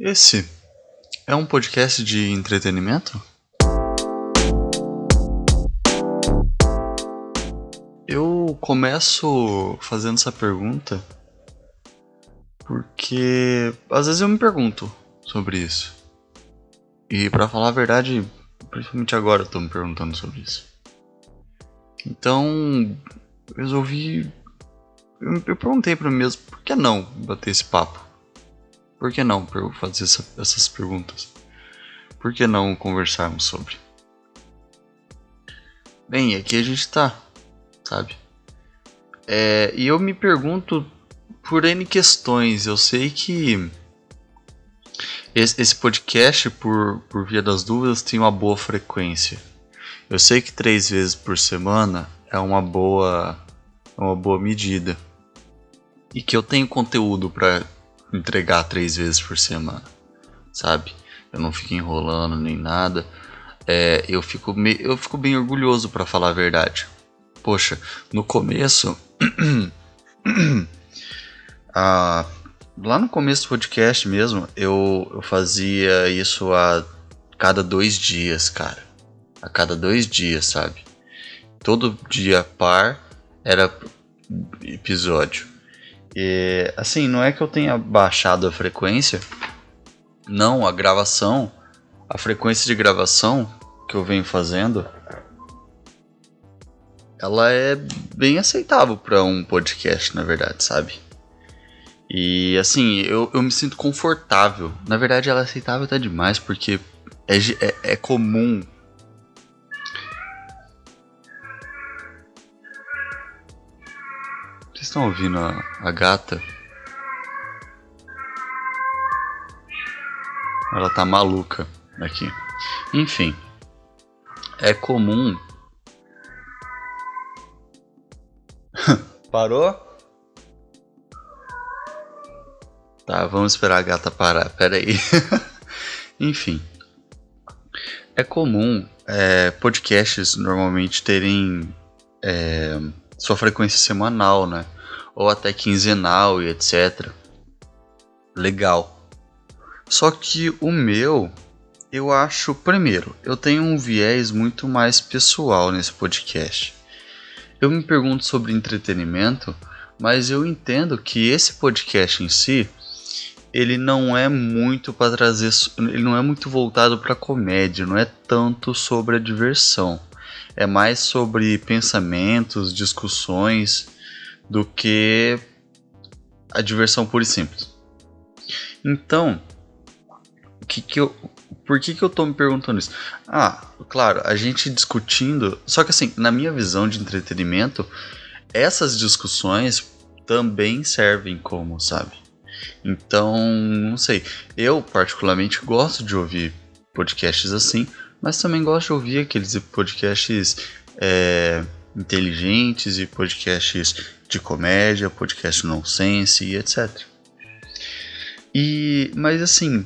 Esse é um podcast de entretenimento? Eu começo fazendo essa pergunta porque às vezes eu me pergunto sobre isso. E para falar a verdade, principalmente agora eu tô me perguntando sobre isso. Então, resolvi. Eu perguntei para mim mesmo, por que não bater esse papo? Por que não fazer essa, essas perguntas? Por que não conversarmos sobre? Bem, aqui a gente tá, sabe? É, e eu me pergunto por N questões. Eu sei que esse, esse podcast, por, por via das dúvidas, tem uma boa frequência. Eu sei que três vezes por semana é uma boa, é uma boa medida. E que eu tenho conteúdo para entregar três vezes por semana, sabe? Eu não fico enrolando nem nada. É, eu, fico me, eu fico bem orgulhoso para falar a verdade. Poxa, no começo. ah, lá no começo do podcast mesmo, eu, eu fazia isso a cada dois dias, cara. A cada dois dias, sabe? Todo dia par era episódio. E, assim, não é que eu tenha baixado a frequência. Não, a gravação, a frequência de gravação que eu venho fazendo, ela é bem aceitável para um podcast, na verdade, sabe? E assim, eu, eu me sinto confortável. Na verdade, ela é aceitável até demais, porque é, é, é comum Vocês estão ouvindo a, a gata? Ela tá maluca aqui. Enfim, é comum. Parou? Tá, vamos esperar a gata parar. Pera aí. Enfim, é comum é, podcasts normalmente terem é, sua frequência semanal, né? Ou até quinzenal e etc. Legal. Só que o meu, eu acho, primeiro, eu tenho um viés muito mais pessoal nesse podcast. Eu me pergunto sobre entretenimento, mas eu entendo que esse podcast em si, ele não é muito para trazer, ele não é muito voltado para comédia, não é tanto sobre a diversão. É mais sobre pensamentos, discussões do que a diversão pura e simples. Então, que que eu, por que, que eu tô me perguntando isso? Ah, claro, a gente discutindo. Só que assim, na minha visão de entretenimento, essas discussões também servem como, sabe? Então, não sei. Eu, particularmente, gosto de ouvir podcasts assim, mas também gosto de ouvir aqueles podcasts é, inteligentes e podcasts de comédia, podcast nonsense e etc. E, mas assim,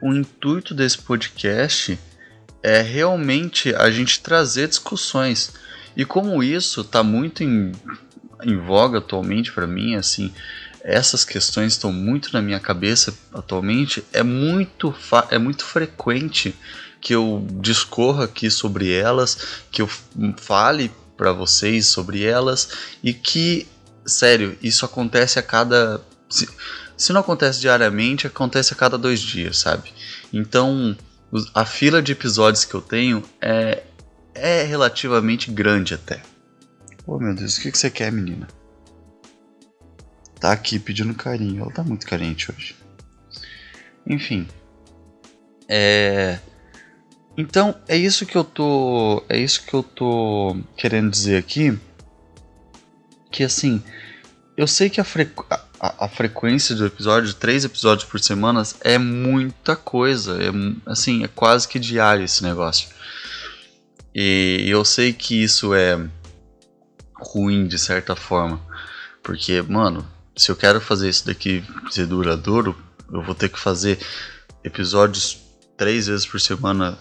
o intuito desse podcast é realmente a gente trazer discussões. E como isso está muito em, em voga atualmente para mim, assim, essas questões estão muito na minha cabeça atualmente, é muito, é muito frequente que eu discorra aqui sobre elas, que eu fale para vocês sobre elas e que, sério, isso acontece a cada. Se, se não acontece diariamente, acontece a cada dois dias, sabe? Então, a fila de episódios que eu tenho é, é relativamente grande até. Oh meu Deus, o que, que você quer, menina? Tá aqui pedindo carinho. Ela tá muito carente hoje. Enfim. É. Então, é isso que eu tô, é isso que eu tô querendo dizer aqui, que assim, eu sei que a, frequ a, a frequência do episódio, três episódios por semana, é muita coisa, é assim, é quase que diário esse negócio. E eu sei que isso é ruim de certa forma, porque, mano, se eu quero fazer isso daqui ser duradouro, eu vou ter que fazer episódios três vezes por semana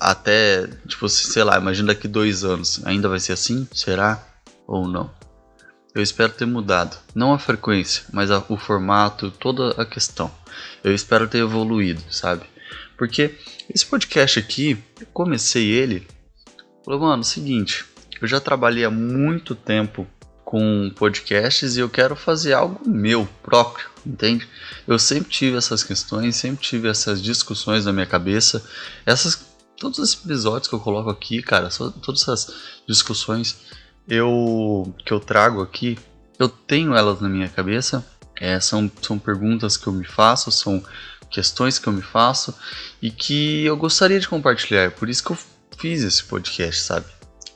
até, tipo, sei lá, imagina daqui dois anos, ainda vai ser assim? Será? Ou não? eu espero ter mudado. Não a frequência, mas a, o formato, toda a questão. Eu espero ter evoluído, sabe? Porque esse podcast aqui, eu comecei ele. Falei, mano, seguinte, eu já trabalhei há muito tempo com podcasts e eu quero fazer algo meu próprio, entende? Eu sempre tive essas questões, sempre tive essas discussões na minha cabeça. Essas todos os episódios que eu coloco aqui, cara, todas essas discussões eu que eu trago aqui, eu tenho elas na minha cabeça. É, são, são perguntas que eu me faço, são questões que eu me faço e que eu gostaria de compartilhar. Por isso que eu fiz esse podcast, sabe?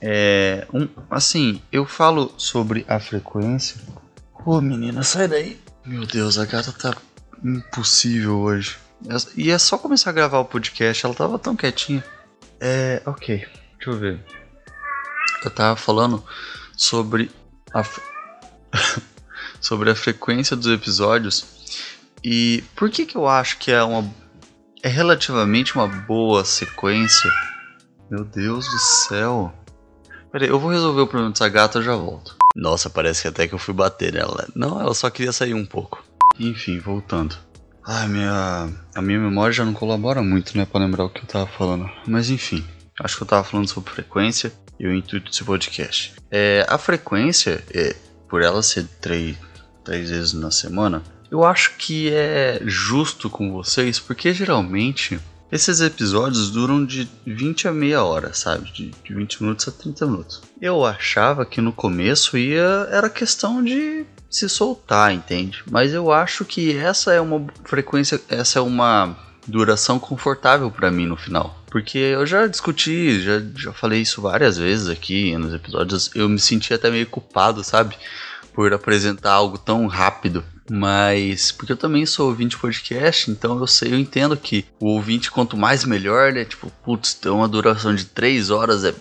É, um, assim, eu falo sobre a frequência. Ô oh, menina, sai daí. Meu Deus, a gata tá impossível hoje. E é só começar a gravar o podcast, ela tava tão quietinha. É, ok, deixa eu ver. Eu tava falando sobre a sobre a frequência dos episódios e por que que eu acho que é uma é relativamente uma boa sequência. Meu Deus do céu. Peraí, eu vou resolver o problema dessa gata, eu já volto. Nossa, parece que até que eu fui bater nela. Não, ela só queria sair um pouco. Enfim, voltando. Ai, minha. A minha memória já não colabora muito, né, pra lembrar o que eu tava falando. Mas enfim, acho que eu tava falando sobre frequência e o intuito desse podcast. É, a frequência, é, por ela ser três, três vezes na semana, eu acho que é justo com vocês, porque geralmente esses episódios duram de 20 a meia hora, sabe? De, de 20 minutos a 30 minutos. Eu achava que no começo ia era questão de se soltar, entende? Mas eu acho que essa é uma frequência, essa é uma duração confortável para mim no final. Porque eu já discuti, já, já falei isso várias vezes aqui nos episódios. Eu me senti até meio culpado, sabe? Por apresentar algo tão rápido. Mas, porque eu também sou ouvinte de podcast, então eu sei, eu entendo que o ouvinte, quanto mais melhor, né? Tipo, putz, ter uma duração de 3 horas é,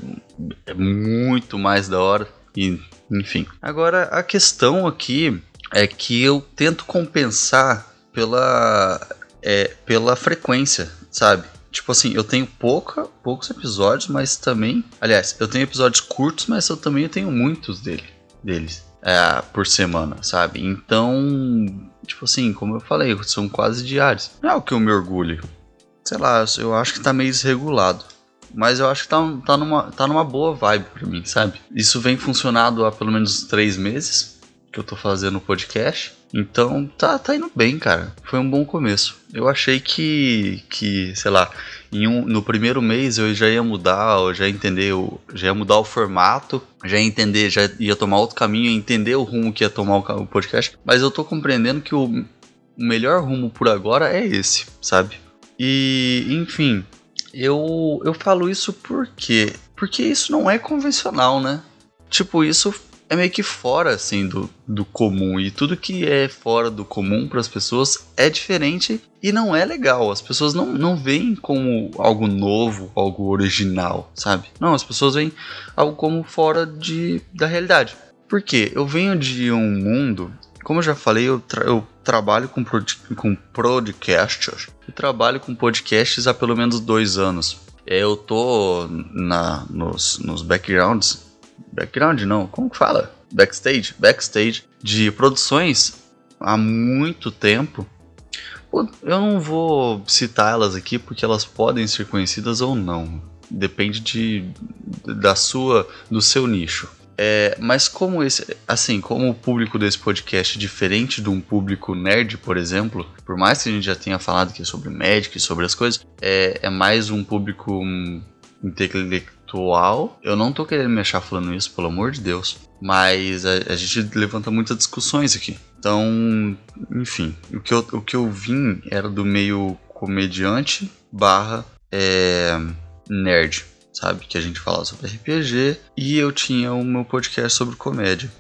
é muito mais da hora. E, enfim. Agora, a questão aqui é que eu tento compensar pela, é, pela frequência, sabe? Tipo assim, eu tenho pouca, poucos episódios, mas também. Aliás, eu tenho episódios curtos, mas eu também tenho muitos dele, deles é, por semana, sabe? Então, tipo assim, como eu falei, são quase diários. Não é o que eu me orgulho. Sei lá, eu acho que tá meio desregulado. Mas eu acho que tá, tá, numa, tá numa boa vibe pra mim, sabe? Isso vem funcionando há pelo menos três meses que eu tô fazendo o podcast. Então tá, tá indo bem, cara. Foi um bom começo. Eu achei que, que sei lá, em um, no primeiro mês eu já ia mudar, eu já ia entender, já ia mudar o formato, já ia entender, já ia tomar outro caminho, entender o rumo que ia tomar o, podcast. Mas eu tô compreendendo que o melhor rumo por agora é esse, sabe? E, enfim, eu, eu falo isso porque porque isso não é convencional, né? Tipo, isso é meio que fora assim do, do comum e tudo que é fora do comum para as pessoas é diferente e não é legal. As pessoas não, não veem como algo novo, algo original, sabe? Não, as pessoas veem algo como fora de, da realidade. Por quê? Eu venho de um mundo, como eu já falei, eu, eu trabalho com, pod com podcasts. Trabalho com podcasts há pelo menos dois anos. Eu tô na, nos, nos backgrounds background não, como que fala? Backstage, backstage de produções há muito tempo. Eu não vou citar elas aqui porque elas podem ser conhecidas ou não. Depende de, da sua, do seu nicho. É, mas como esse, assim, como o público desse podcast é diferente de um público nerd, por exemplo, por mais que a gente já tenha falado aqui sobre Magic, sobre as coisas, é, é mais um público hum, intelectual. Eu não tô querendo me achar falando isso, pelo amor de Deus. Mas a, a gente levanta muitas discussões aqui. Então, enfim, o que eu, o que eu vim era do meio comediante barra é, nerd, sabe? Que a gente fala sobre RPG e eu tinha o meu podcast sobre comédia.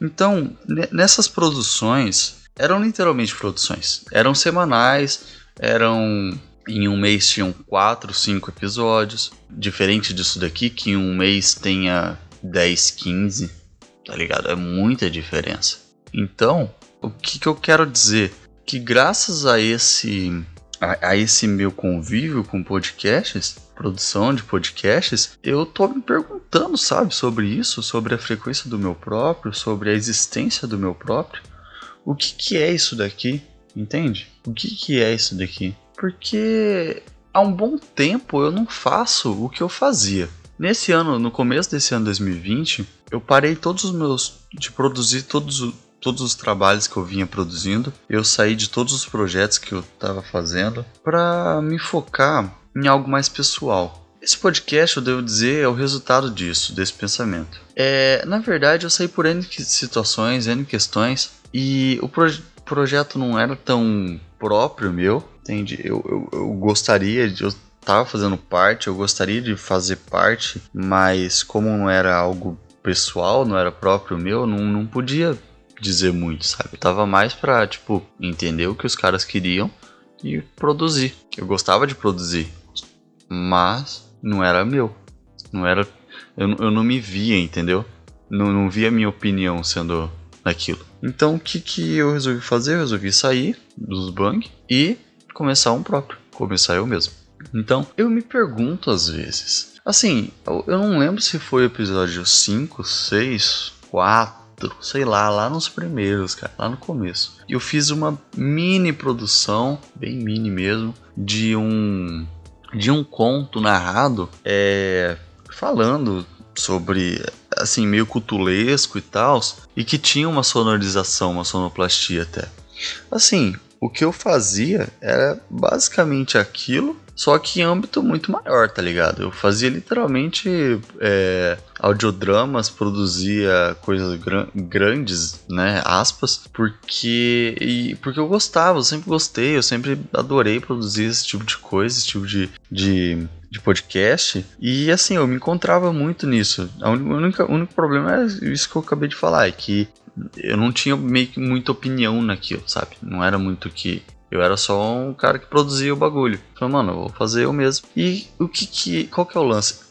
Então, nessas produções, eram literalmente produções. Eram semanais, eram em um mês tinham 4, 5 episódios. Diferente disso daqui, que em um mês tenha 10, 15. Tá ligado? É muita diferença. Então, o que, que eu quero dizer? Que graças a esse a, a, esse meu convívio com podcasts, produção de podcasts, eu tô me perguntando, sabe, sobre isso, sobre a frequência do meu próprio, sobre a existência do meu próprio. O que, que é isso daqui? Entende? O que, que é isso daqui? Porque há um bom tempo eu não faço o que eu fazia. Nesse ano, no começo desse ano 2020, eu parei todos os meus de produzir todos, todos os trabalhos que eu vinha produzindo. Eu saí de todos os projetos que eu estava fazendo para me focar em algo mais pessoal. Esse podcast, eu devo dizer, é o resultado disso, desse pensamento. É, na verdade, eu saí por N situações, N questões, e o proje projeto não era tão próprio meu, entende? Eu, eu, eu gostaria de. Eu tava fazendo parte, eu gostaria de fazer parte, mas como não era algo pessoal, não era próprio meu, não, não podia dizer muito, sabe? Eu tava mais pra, tipo, entender o que os caras queriam e produzir. Eu gostava de produzir, mas não era meu. Não era. Eu, eu não me via, entendeu? Não, não via minha opinião sendo aquilo. Então o que, que eu resolvi fazer? Eu resolvi sair dos bang e começar um próprio. Começar eu mesmo. Então eu me pergunto às vezes. Assim, eu, eu não lembro se foi episódio 5, 6, 4 sei lá, lá nos primeiros, cara, lá no começo. Eu fiz uma mini produção, bem mini mesmo, de um de um conto narrado, é, falando sobre assim meio cutulesco e tal, e que tinha uma sonorização, uma sonoplastia até. Assim, o que eu fazia era basicamente aquilo só que em âmbito muito maior, tá ligado? Eu fazia literalmente é, audiodramas, produzia coisas gran grandes, né? Aspas, porque, e, porque eu gostava, eu sempre gostei, eu sempre adorei produzir esse tipo de coisa, esse tipo de, de de podcast. E assim, eu me encontrava muito nisso. O único, problema é isso que eu acabei de falar, é que eu não tinha meio que muita opinião naquilo, sabe? Não era muito que eu era só um cara que produzia o bagulho. Falei, mano, eu vou fazer eu mesmo. E o que que. Qual que é o lance?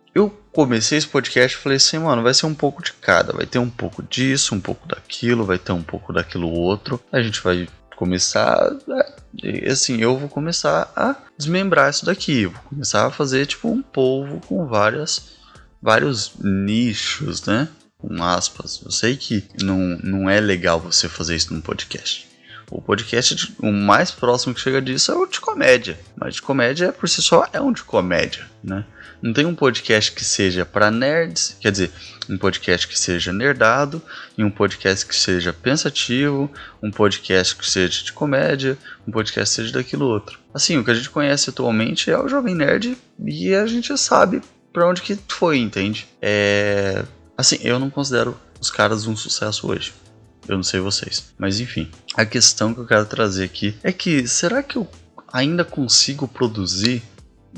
Comecei esse podcast falei assim, mano, vai ser um pouco de cada. Vai ter um pouco disso, um pouco daquilo, vai ter um pouco daquilo outro. A gente vai começar. assim, eu vou começar a desmembrar isso daqui. Vou começar a fazer tipo um polvo com várias. Vários nichos, né? Com aspas. Eu sei que não, não é legal você fazer isso num podcast. O podcast, o mais próximo que chega disso é o de comédia. Mas de comédia, por si só, é um de comédia, né? Não tem um podcast que seja para nerds, quer dizer, um podcast que seja nerdado, e um podcast que seja pensativo, um podcast que seja de comédia, um podcast que seja daquilo outro. Assim, o que a gente conhece atualmente é o Jovem Nerd e a gente sabe para onde que foi, entende? É... Assim, eu não considero os caras um sucesso hoje. Eu não sei vocês. Mas enfim, a questão que eu quero trazer aqui é que será que eu ainda consigo produzir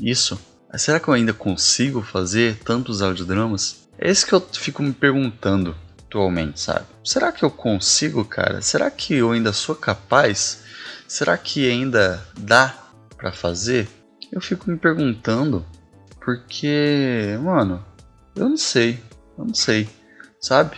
isso? Será que eu ainda consigo fazer tantos audiodramas? É isso que eu fico me perguntando atualmente, sabe? Será que eu consigo, cara? Será que eu ainda sou capaz? Será que ainda dá para fazer? Eu fico me perguntando porque, mano, eu não sei, eu não sei, sabe?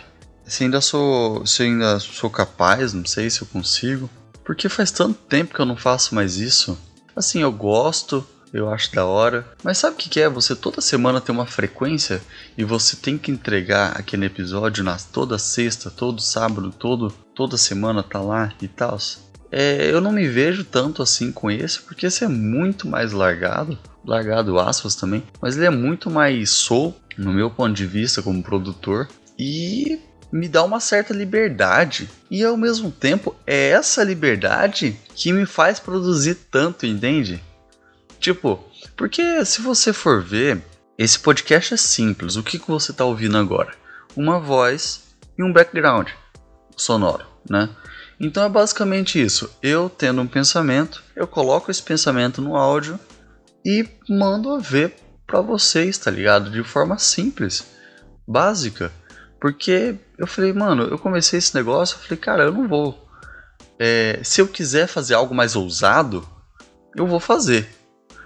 Se ainda sou, se ainda sou capaz, não sei se eu consigo, porque faz tanto tempo que eu não faço mais isso. Assim, eu gosto, eu acho da hora, mas sabe o que é? Você toda semana tem uma frequência e você tem que entregar aquele episódio na toda sexta, todo sábado, todo toda semana tá lá e tal. É, eu não me vejo tanto assim com esse, porque esse é muito mais largado, largado aspas também, mas ele é muito mais soul no meu ponto de vista como produtor e me dá uma certa liberdade. E ao mesmo tempo, é essa liberdade que me faz produzir tanto, entende? Tipo, porque se você for ver, esse podcast é simples. O que, que você está ouvindo agora? Uma voz e um background sonoro, né? Então é basicamente isso. Eu tendo um pensamento, eu coloco esse pensamento no áudio e mando ver para vocês, tá ligado? De forma simples, básica. Porque eu falei, mano, eu comecei esse negócio, eu falei, cara, eu não vou. É, se eu quiser fazer algo mais ousado, eu vou fazer.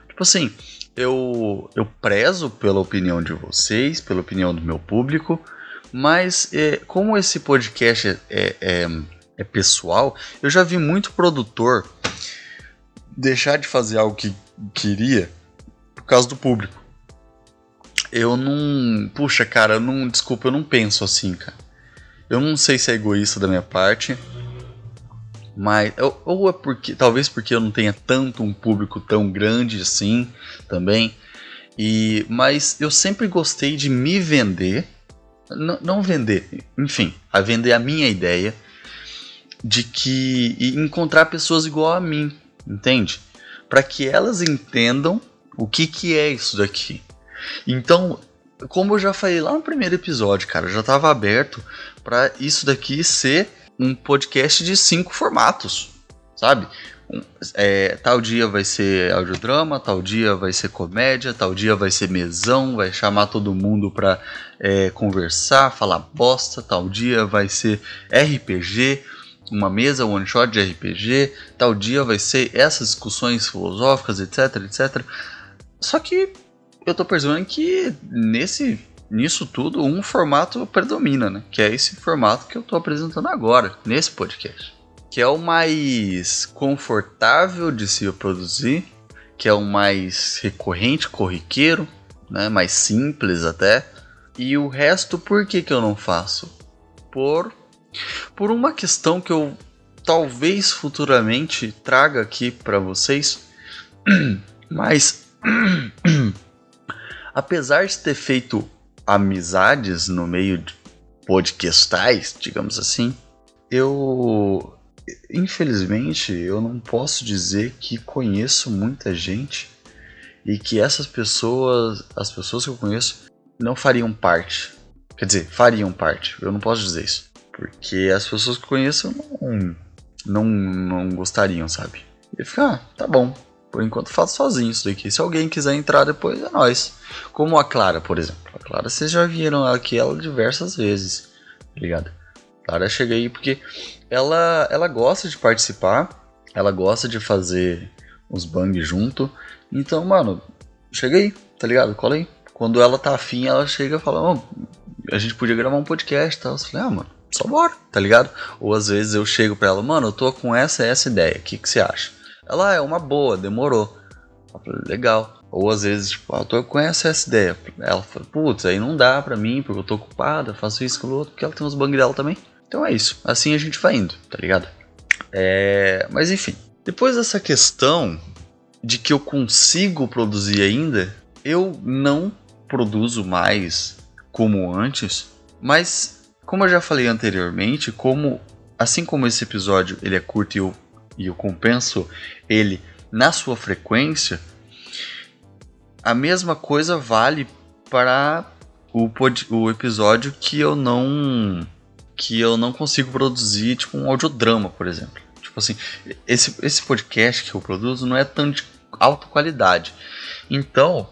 Tipo assim, eu, eu prezo pela opinião de vocês, pela opinião do meu público, mas é, como esse podcast é, é, é pessoal, eu já vi muito produtor deixar de fazer algo que queria por causa do público. Eu não. Puxa, cara, eu não. Desculpa, eu não penso assim, cara. Eu não sei se é egoísta da minha parte. Mas. Ou é porque. Talvez porque eu não tenha tanto um público tão grande assim também. E, mas eu sempre gostei de me vender. não vender, enfim, a vender a minha ideia de que. e encontrar pessoas igual a mim, entende? Para que elas entendam o que, que é isso daqui. Então, como eu já falei lá no primeiro episódio, cara, já estava aberto para isso daqui ser um podcast de cinco formatos, sabe? É, tal dia vai ser audiodrama, tal dia vai ser comédia, tal dia vai ser mesão, vai chamar todo mundo pra é, conversar, falar bosta, tal dia vai ser RPG, uma mesa one shot de RPG, tal dia vai ser essas discussões filosóficas, etc, etc. Só que eu tô percebendo que nesse nisso tudo um formato predomina, né? Que é esse formato que eu tô apresentando agora, nesse podcast. Que é o mais confortável de se produzir, que é o mais recorrente, corriqueiro, né? Mais simples até. E o resto, por que, que eu não faço? Por por uma questão que eu talvez futuramente traga aqui para vocês, mas apesar de ter feito amizades no meio de podcastais, digamos assim, eu infelizmente eu não posso dizer que conheço muita gente e que essas pessoas, as pessoas que eu conheço, não fariam parte. Quer dizer, fariam parte. Eu não posso dizer isso. Porque as pessoas que conheço não, não, não gostariam, sabe? E fica, ah, tá bom. Por enquanto faço sozinho isso daqui. Se alguém quiser entrar depois, é nós. Como a Clara, por exemplo. A Clara, vocês já viram aqui ela diversas vezes, tá ligado? A Clara chega aí porque ela, ela gosta de participar, ela gosta de fazer uns bang junto. Então, mano, chega aí, tá ligado? Cola aí. Quando ela tá afim, ela chega e fala, oh, a gente podia gravar um podcast e tal. Eu falei, ah, mano, só bora, tá ligado? Ou às vezes eu chego pra ela, mano, eu tô com essa essa ideia, o que, que você acha? Ela ah, é uma boa, demorou. Eu falei, legal. Ou às vezes, tipo, ah, eu essa essa ideia. Ela fala, putz, aí não dá pra mim, porque eu tô ocupada, faço isso com o outro, porque ela tem uns bang dela também. Então é isso. Assim a gente vai indo, tá ligado? É... Mas enfim. Depois dessa questão de que eu consigo produzir ainda, eu não produzo mais como antes, mas como eu já falei anteriormente, como assim como esse episódio ele é curto e eu, e eu compenso ele na sua frequência, a mesma coisa vale para o, o episódio que eu não que eu não consigo produzir, tipo um audiodrama, por exemplo. Tipo assim, esse, esse podcast que eu produzo não é tão de alta qualidade. Então,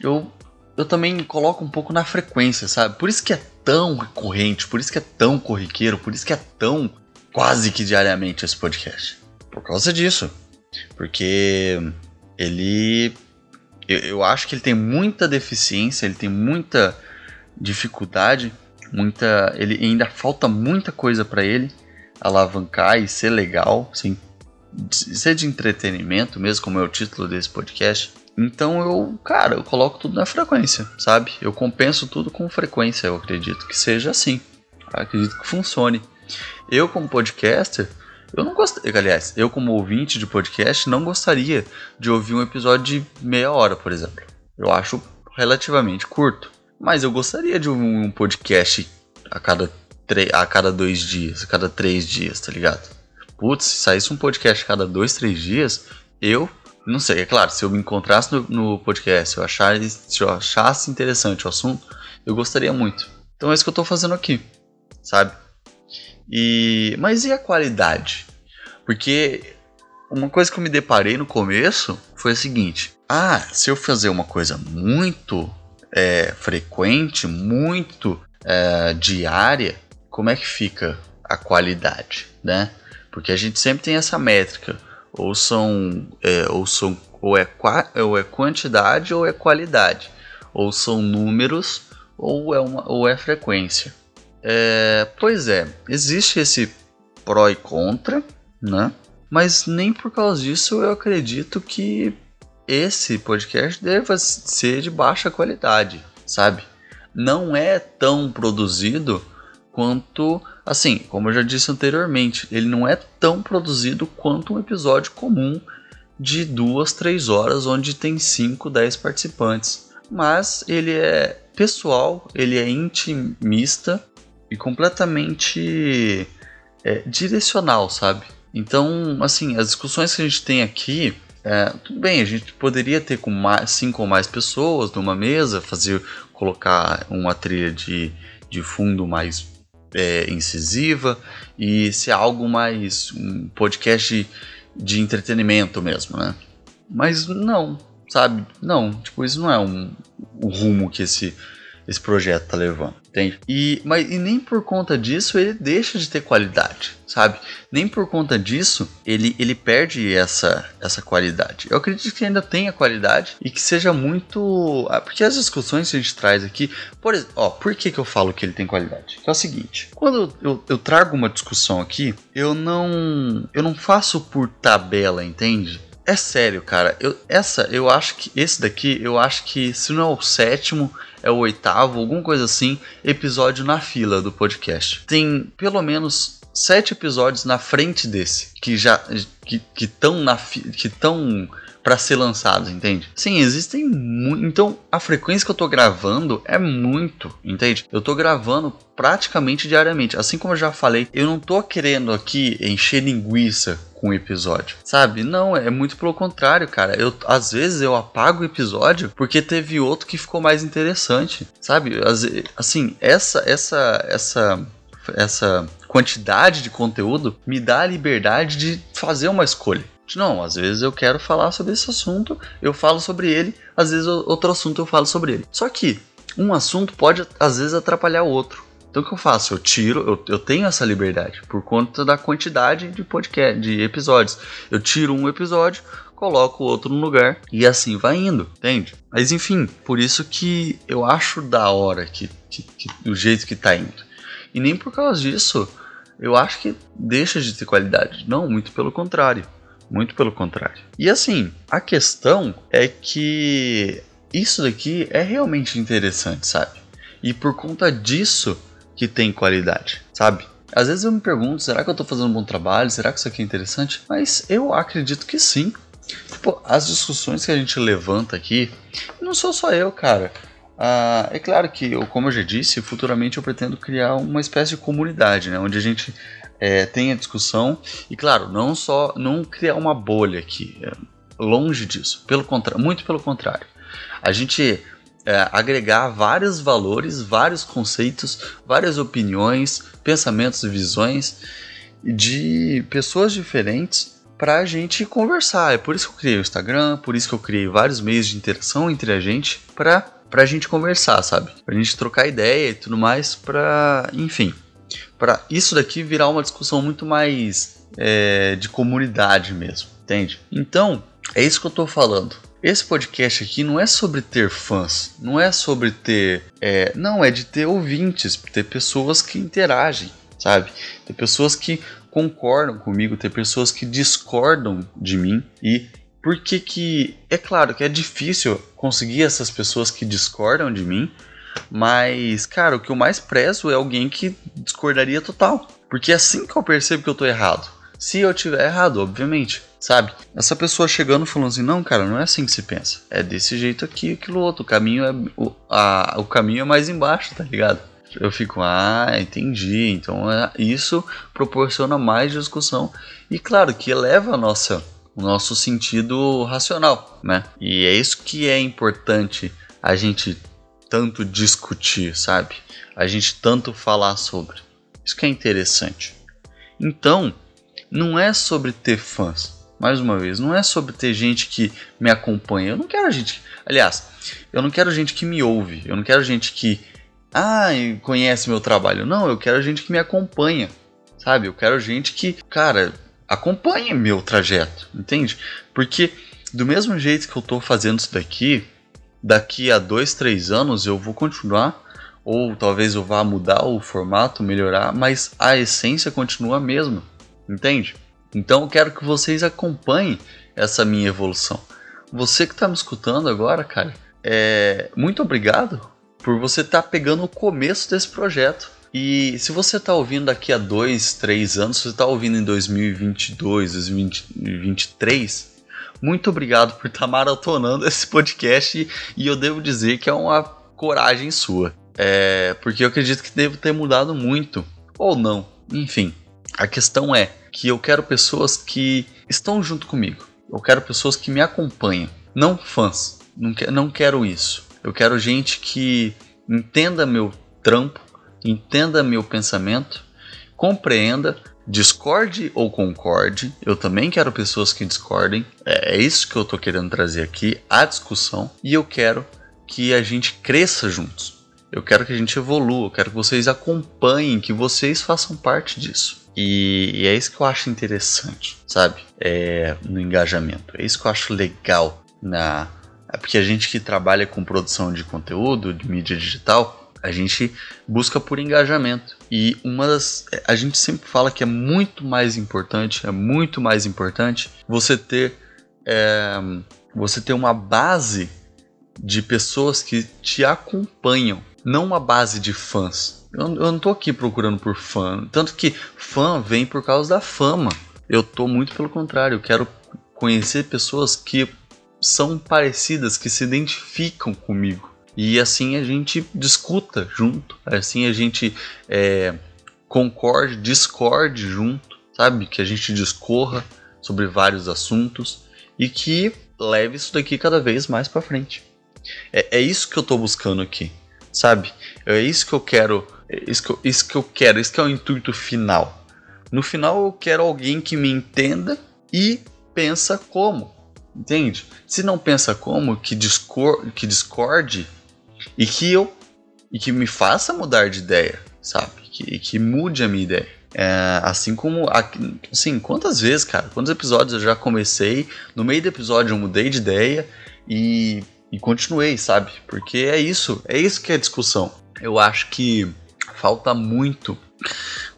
eu eu também coloco um pouco na frequência, sabe? Por isso que é tão recorrente, por isso que é tão corriqueiro, por isso que é tão quase que diariamente esse podcast. Por causa disso. Porque ele. Eu, eu acho que ele tem muita deficiência, ele tem muita dificuldade, muita. Ele ainda falta muita coisa para ele alavancar e ser legal, sim, ser de entretenimento, mesmo como é o título desse podcast. Então eu, cara, eu coloco tudo na frequência, sabe? Eu compenso tudo com frequência, eu acredito que seja assim. Acredito que funcione. Eu, como podcaster, eu não gostaria, aliás, eu como ouvinte de podcast não gostaria de ouvir um episódio de meia hora, por exemplo. Eu acho relativamente curto. Mas eu gostaria de ouvir um podcast a cada, a cada dois dias, a cada três dias, tá ligado? Putz, se saísse um podcast a cada dois, três dias, eu não sei, é claro, se eu me encontrasse no, no podcast, se eu, achasse, se eu achasse interessante o assunto, eu gostaria muito. Então é isso que eu estou fazendo aqui, sabe? E mas e a qualidade? Porque uma coisa que eu me deparei no começo foi a seguinte: ah, se eu fazer uma coisa muito é, frequente, muito é, diária, como é que fica a qualidade, né? Porque a gente sempre tem essa métrica ou são, é, ou são ou é, ou é quantidade ou é qualidade, ou são números ou é, uma, ou é frequência. É, pois é, existe esse pró e contra, né? Mas nem por causa disso eu acredito que esse podcast deva ser de baixa qualidade, sabe? Não é tão produzido quanto, assim, como eu já disse anteriormente, ele não é tão produzido quanto um episódio comum de duas, três horas, onde tem 5, 10 participantes. Mas ele é pessoal, ele é intimista e completamente é, direcional, sabe? Então, assim, as discussões que a gente tem aqui, é, tudo bem, a gente poderia ter com mais, cinco ou mais pessoas numa mesa, fazer, colocar uma trilha de, de fundo mais é, incisiva e ser algo mais um podcast de, de entretenimento mesmo, né? Mas não, sabe? Não, tipo, isso não é um, o rumo que esse esse projeto tá levando, entende? E, mas, e nem por conta disso ele deixa de ter qualidade, sabe? Nem por conta disso ele, ele perde essa, essa qualidade. Eu acredito que ainda tenha qualidade e que seja muito. Ah, porque as discussões que a gente traz aqui, por ó, por que, que eu falo que ele tem qualidade? É o seguinte: quando eu, eu trago uma discussão aqui, eu não, eu não faço por tabela, entende? É sério, cara. Eu, essa, eu acho que esse daqui, eu acho que se não é o sétimo, é o oitavo, alguma coisa assim, episódio na fila do podcast. Tem pelo menos sete episódios na frente desse que já que estão na que estão para ser lançados, entende? Sim, existem muito. Então, a frequência que eu tô gravando é muito, entende? Eu tô gravando praticamente diariamente. Assim como eu já falei, eu não tô querendo aqui encher linguiça com o episódio, sabe? Não, é muito pelo contrário, cara. Eu às vezes eu apago o episódio porque teve outro que ficou mais interessante, sabe? Assim, essa essa essa essa quantidade de conteúdo me dá a liberdade de fazer uma escolha. Não, às vezes eu quero falar sobre esse assunto, eu falo sobre ele, às vezes outro assunto eu falo sobre ele. Só que um assunto pode às vezes atrapalhar o outro. Então o que eu faço? Eu tiro, eu, eu tenho essa liberdade por conta da quantidade de podcast, de episódios. Eu tiro um episódio, coloco o outro no lugar e assim vai indo, entende? Mas enfim, por isso que eu acho da hora que, que, que do jeito que tá indo. E nem por causa disso eu acho que deixa de ter qualidade. Não, muito pelo contrário. Muito pelo contrário. E assim, a questão é que isso daqui é realmente interessante, sabe? E por conta disso, que tem qualidade, sabe? Às vezes eu me pergunto, será que eu estou fazendo um bom trabalho? Será que isso aqui é interessante? Mas eu acredito que sim. Tipo, as discussões que a gente levanta aqui, não sou só eu, cara. Ah, é claro que, eu, como eu já disse, futuramente eu pretendo criar uma espécie de comunidade, né? Onde a gente é, tenha discussão e, claro, não só não criar uma bolha aqui, é, longe disso. Pelo contrário, muito pelo contrário. A gente é, agregar vários valores, vários conceitos, várias opiniões, pensamentos e visões de pessoas diferentes para a gente conversar. É por isso que eu criei o Instagram, por isso que eu criei vários meios de interação entre a gente para a gente conversar, sabe? Para a gente trocar ideia e tudo mais, para, enfim, para isso daqui virar uma discussão muito mais é, de comunidade mesmo, entende? Então é isso que eu estou falando. Esse podcast aqui não é sobre ter fãs, não é sobre ter. É, não, é de ter ouvintes, ter pessoas que interagem, sabe? Ter pessoas que concordam comigo, ter pessoas que discordam de mim e por que que. É claro que é difícil conseguir essas pessoas que discordam de mim, mas, cara, o que eu mais prezo é alguém que discordaria total. Porque é assim que eu percebo que eu tô errado. Se eu tiver errado, obviamente sabe? Essa pessoa chegando falando assim, não, cara, não é assim que se pensa. É desse jeito aqui, aquilo outro. O caminho é o, a, o caminho é mais embaixo, tá ligado? Eu fico, ah, entendi. Então é, isso proporciona mais discussão e claro que eleva a nossa o nosso sentido racional, né? E é isso que é importante a gente tanto discutir, sabe? A gente tanto falar sobre. Isso que é interessante. Então, não é sobre ter fãs mais uma vez, não é sobre ter gente que me acompanha. Eu não quero gente. Aliás, eu não quero gente que me ouve. Eu não quero gente que. Ah, conhece meu trabalho. Não, eu quero gente que me acompanha. Sabe? Eu quero gente que, cara, acompanhe meu trajeto. Entende? Porque do mesmo jeito que eu tô fazendo isso daqui, daqui a dois, três anos eu vou continuar. Ou talvez eu vá mudar o formato, melhorar, mas a essência continua a mesma. Entende? Então eu quero que vocês acompanhem essa minha evolução. Você que está me escutando agora, cara, é muito obrigado por você estar tá pegando o começo desse projeto. E se você está ouvindo daqui a dois, três anos, se você está ouvindo em 2022, 2023, muito obrigado por estar tá maratonando esse podcast e eu devo dizer que é uma coragem sua. É, porque eu acredito que devo ter mudado muito. Ou não. Enfim. A questão é que eu quero pessoas que estão junto comigo. Eu quero pessoas que me acompanham. Não fãs. Não, que, não quero isso. Eu quero gente que entenda meu trampo, entenda meu pensamento, compreenda, discorde ou concorde. Eu também quero pessoas que discordem. É, é isso que eu tô querendo trazer aqui, a discussão. E eu quero que a gente cresça juntos. Eu quero que a gente evolua, eu quero que vocês acompanhem, que vocês façam parte disso. E, e é isso que eu acho interessante, sabe? É, no engajamento. É isso que eu acho legal na. É porque a gente que trabalha com produção de conteúdo, de mídia digital, a gente busca por engajamento. E uma das. A gente sempre fala que é muito mais importante, é muito mais importante você ter. É, você ter uma base de pessoas que te acompanham, não uma base de fãs. Eu, eu não tô aqui procurando por fã, tanto que fã vem por causa da fama. Eu tô muito pelo contrário, eu quero conhecer pessoas que são parecidas, que se identificam comigo. E assim a gente discuta junto, assim a gente é, concorde, discorde junto, sabe? Que a gente discorra sobre vários assuntos e que leve isso daqui cada vez mais para frente. É, é isso que eu tô buscando aqui, sabe? É isso que eu quero, é isso que eu, isso que eu quero, isso que é o intuito final. No final eu quero alguém que me entenda e pensa como, entende? Se não pensa como, que, discor que discorde e que eu e que me faça mudar de ideia, sabe? Que, que mude a minha ideia. É, assim como, assim, quantas vezes, cara, quantos episódios eu já comecei, no meio do episódio eu mudei de ideia e e continuei, sabe? Porque é isso, é isso que é discussão. Eu acho que falta muito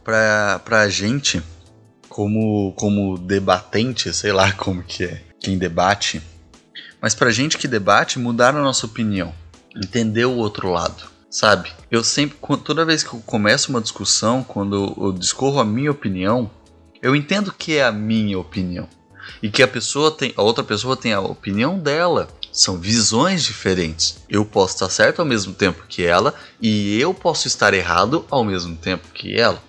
pra, pra gente, como, como debatente, sei lá como que é, quem debate, mas pra gente que debate, mudar a nossa opinião, entender o outro lado, sabe? Eu sempre, toda vez que eu começo uma discussão, quando eu discorro a minha opinião, eu entendo que é a minha opinião e que a pessoa tem, a outra pessoa tem a opinião dela. São visões diferentes. Eu posso estar certo ao mesmo tempo que ela e eu posso estar errado ao mesmo tempo que ela,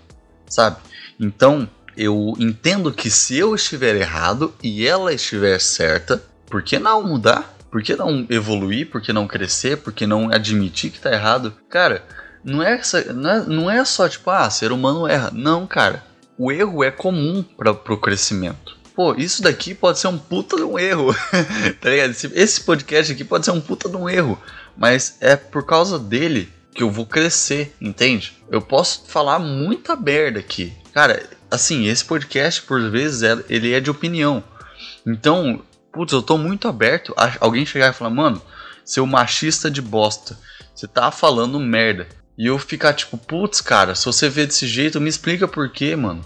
sabe? Então, eu entendo que se eu estiver errado e ela estiver certa, por que não mudar? Por que não evoluir? Por que não crescer? Por que não admitir que está errado? Cara, não é, essa, não é, não é só tipo, ah, ser humano erra. Não, cara. O erro é comum para o crescimento pô, isso daqui pode ser um puta de um erro, tá ligado? Esse, esse podcast aqui pode ser um puta de um erro, mas é por causa dele que eu vou crescer, entende? Eu posso falar muita merda aqui. Cara, assim, esse podcast, por vezes, é, ele é de opinião. Então, putz, eu tô muito aberto a alguém chegar e falar, mano, seu machista de bosta, você tá falando merda. E eu ficar tipo, putz, cara, se você vê desse jeito, me explica por quê, mano.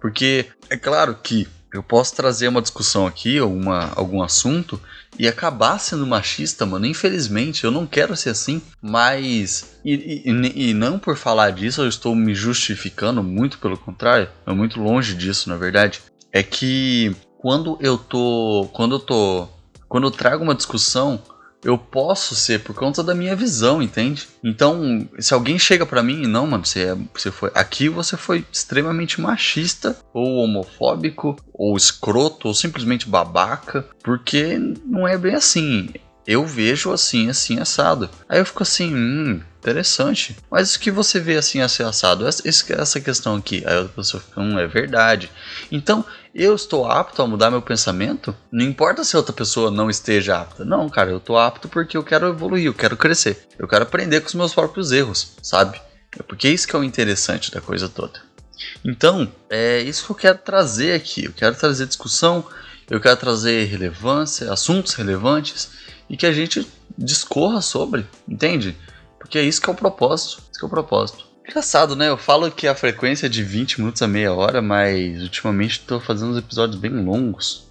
Porque é claro que eu posso trazer uma discussão aqui, ou uma, algum assunto, e acabar sendo machista, mano. Infelizmente, eu não quero ser assim, mas. E, e, e, não por falar disso, eu estou me justificando, muito pelo contrário, é muito longe disso, na verdade. É que quando eu tô. Quando eu tô. Quando eu trago uma discussão, eu posso ser por conta da minha visão, entende? Então, se alguém chega para mim e não, mano, você, é, você foi aqui você foi extremamente machista ou homofóbico ou escroto ou simplesmente babaca, porque não é bem assim. Eu vejo assim, assim assado. Aí eu fico assim, hum, interessante. Mas o que você vê assim assim assado? Essa, essa questão aqui. Aí a pessoa fica, hum, é verdade. Então, eu estou apto a mudar meu pensamento? Não importa se outra pessoa não esteja apta. Não, cara, eu estou apto porque eu quero evoluir, eu quero crescer. Eu quero aprender com os meus próprios erros, sabe? É porque isso que é o interessante da coisa toda. Então, é isso que eu quero trazer aqui. Eu quero trazer discussão, eu quero trazer relevância, assuntos relevantes e que a gente discorra sobre, entende? Porque é isso que é o propósito. Isso que é o propósito. Engraçado, né? Eu falo que a frequência é de 20 minutos a meia hora, mas ultimamente estou fazendo uns episódios bem longos.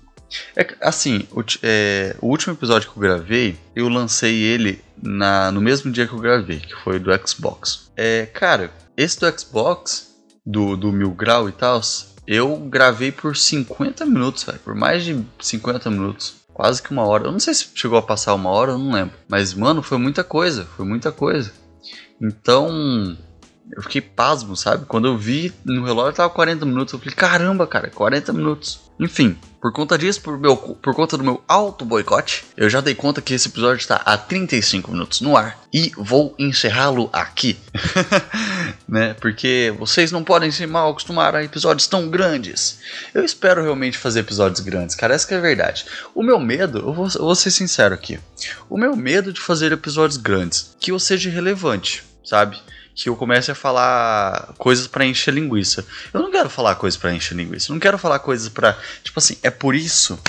É, assim, o, é, o, último episódio que eu gravei, eu lancei ele na, no mesmo dia que eu gravei, que foi do Xbox. É, cara, esse do Xbox, do, do Mil Grau e tal, eu gravei por 50 minutos, por mais de 50 minutos. Quase que uma hora. Eu não sei se chegou a passar uma hora, eu não lembro. Mas, mano, foi muita coisa. Foi muita coisa. Então, eu fiquei pasmo, sabe? Quando eu vi no relógio tava 40 minutos, eu falei, caramba, cara, 40 minutos. Enfim, por conta disso, por, meu, por conta do meu auto boicote, eu já dei conta que esse episódio está a 35 minutos no ar e vou encerrá-lo aqui. né? Porque vocês não podem se mal acostumar a episódios tão grandes. Eu espero realmente fazer episódios grandes, cara, essa é a verdade. O meu medo, eu vou, eu vou ser sincero aqui, o meu medo de fazer episódios grandes, que eu seja relevante, sabe? Que eu comece a falar coisas para encher linguiça. Eu não quero falar coisas para encher linguiça. Eu não quero falar coisas para, tipo assim, é por isso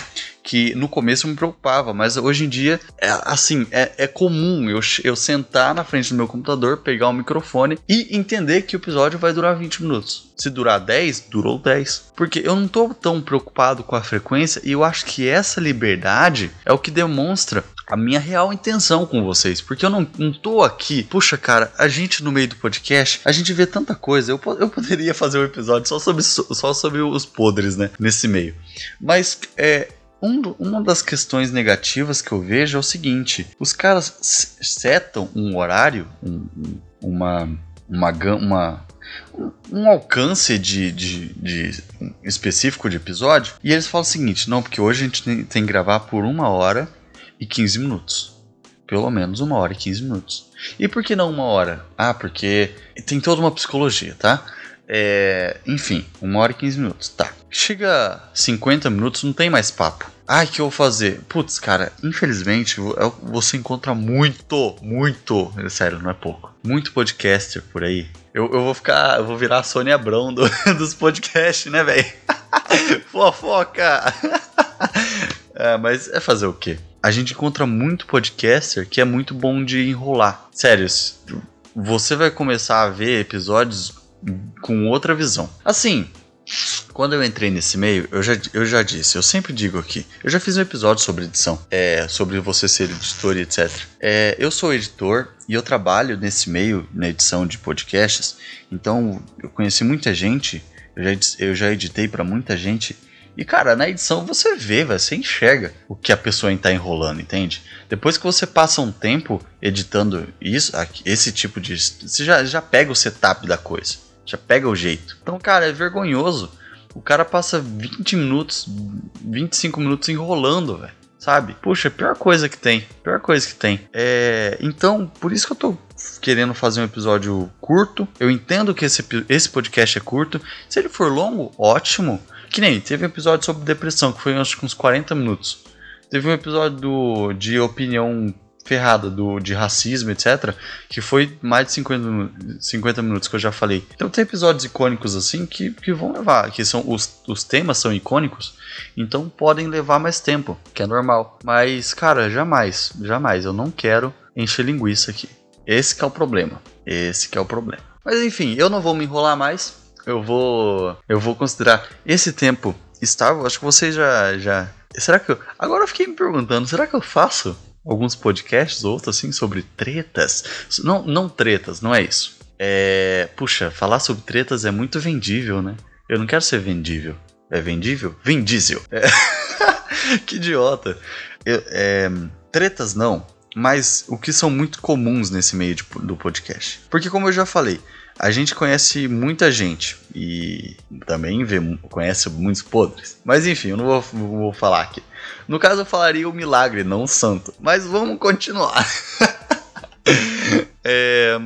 que no começo me preocupava, mas hoje em dia é assim, é, é comum eu, eu sentar na frente do meu computador, pegar o microfone e entender que o episódio vai durar 20 minutos. Se durar 10, durou 10. Porque eu não tô tão preocupado com a frequência e eu acho que essa liberdade é o que demonstra a minha real intenção com vocês, porque eu não, não tô aqui. Puxa, cara, a gente no meio do podcast, a gente vê tanta coisa. Eu, eu poderia fazer um episódio só sobre, só sobre os podres, né? Nesse meio. Mas é, um, uma das questões negativas que eu vejo é o seguinte: os caras setam um horário, um, uma, uma, uma, um alcance de, de, de, específico de episódio e eles falam o seguinte: não, porque hoje a gente tem, tem que gravar por uma hora e 15 minutos. Pelo menos uma hora e 15 minutos. E por que não uma hora? Ah, porque tem toda uma psicologia, tá? É, enfim, uma hora e 15 minutos. Tá. Chega 50 minutos, não tem mais papo. Ai, que eu vou fazer? Putz, cara, infelizmente é você encontra muito, muito, sério, não é pouco, muito podcaster por aí. Eu, eu vou ficar, eu vou virar a Sônia Abrão do, dos podcasts, né, velho? Fofoca! é, mas é fazer o quê? a gente encontra muito podcaster que é muito bom de enrolar. Sério, você vai começar a ver episódios com outra visão. Assim, quando eu entrei nesse meio, eu já, eu já disse, eu sempre digo aqui, eu já fiz um episódio sobre edição, é, sobre você ser editor e etc. É, eu sou editor e eu trabalho nesse meio, na edição de podcasts, então eu conheci muita gente, eu já, eu já editei para muita gente e, cara, na edição você vê, você enxerga o que a pessoa está enrolando, entende? Depois que você passa um tempo editando isso, esse tipo de. Você já, já pega o setup da coisa, já pega o jeito. Então, cara, é vergonhoso. O cara passa 20 minutos, 25 minutos enrolando, velho. Sabe? Puxa, pior coisa que tem. Pior coisa que tem. É. Então, por isso que eu tô querendo fazer um episódio curto. Eu entendo que esse, esse podcast é curto. Se ele for longo, ótimo. Que nem, teve um episódio sobre depressão, que foi acho que uns 40 minutos. Teve um episódio do, de opinião ferrada do, de racismo, etc., que foi mais de 50, 50 minutos que eu já falei. Então tem episódios icônicos assim que, que vão levar, que são os, os temas são icônicos, então podem levar mais tempo, que é normal. Mas, cara, jamais, jamais, eu não quero encher linguiça aqui. Esse é o problema. Esse é o problema. Mas enfim, eu não vou me enrolar mais eu vou eu vou considerar esse tempo estável. Acho que vocês já já Será que eu Agora eu fiquei me perguntando, será que eu faço alguns podcasts outros assim sobre tretas? Não, não tretas, não é isso. É, puxa, falar sobre tretas é muito vendível, né? Eu não quero ser vendível. É vendível? Vendível. É. que idiota. Eu, é, tretas não, mas o que são muito comuns nesse meio de, do podcast. Porque como eu já falei, a gente conhece muita gente e também vê, conhece muitos podres. Mas enfim, eu não vou, vou falar aqui. No caso, eu falaria o milagre, não o santo. Mas vamos continuar. é,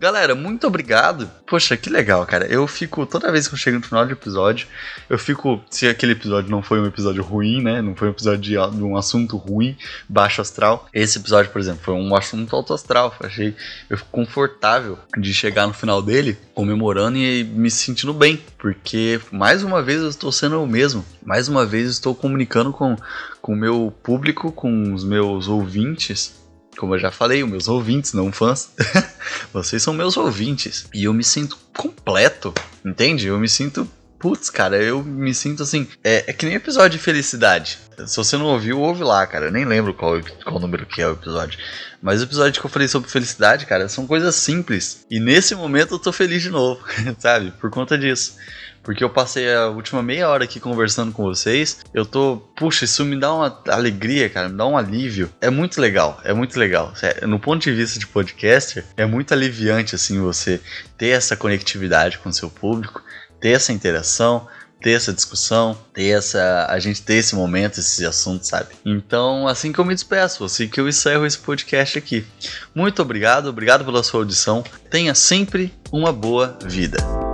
Galera, muito obrigado. Poxa, que legal, cara. Eu fico, toda vez que eu chego no final de episódio, eu fico, se aquele episódio não foi um episódio ruim, né? Não foi um episódio de, de um assunto ruim, baixo astral. Esse episódio, por exemplo, foi um assunto alto astral. Achei, eu fico confortável de chegar no final dele comemorando e me sentindo bem, porque mais uma vez eu estou sendo eu mesmo. Mais uma vez eu estou comunicando com o meu público, com os meus ouvintes como eu já falei, os meus ouvintes, não fãs. Vocês são meus ouvintes. E eu me sinto completo, entende? Eu me sinto Putz, cara, eu me sinto assim. É, é, que nem episódio de felicidade. Se você não ouviu, ouve lá, cara. Eu nem lembro qual, qual número que é o episódio. Mas o episódio que eu falei sobre felicidade, cara, são coisas simples. E nesse momento eu tô feliz de novo, sabe? Por conta disso. Porque eu passei a última meia hora aqui conversando com vocês. Eu tô. Puxa, isso me dá uma alegria, cara, me dá um alívio. É muito legal, é muito legal. No ponto de vista de podcaster, é muito aliviante, assim, você ter essa conectividade com o seu público ter essa interação, ter essa discussão, ter essa. a gente ter esse momento, esse assunto, sabe? Então, assim que eu me despeço, assim que eu encerro esse podcast aqui. Muito obrigado, obrigado pela sua audição. Tenha sempre uma boa vida.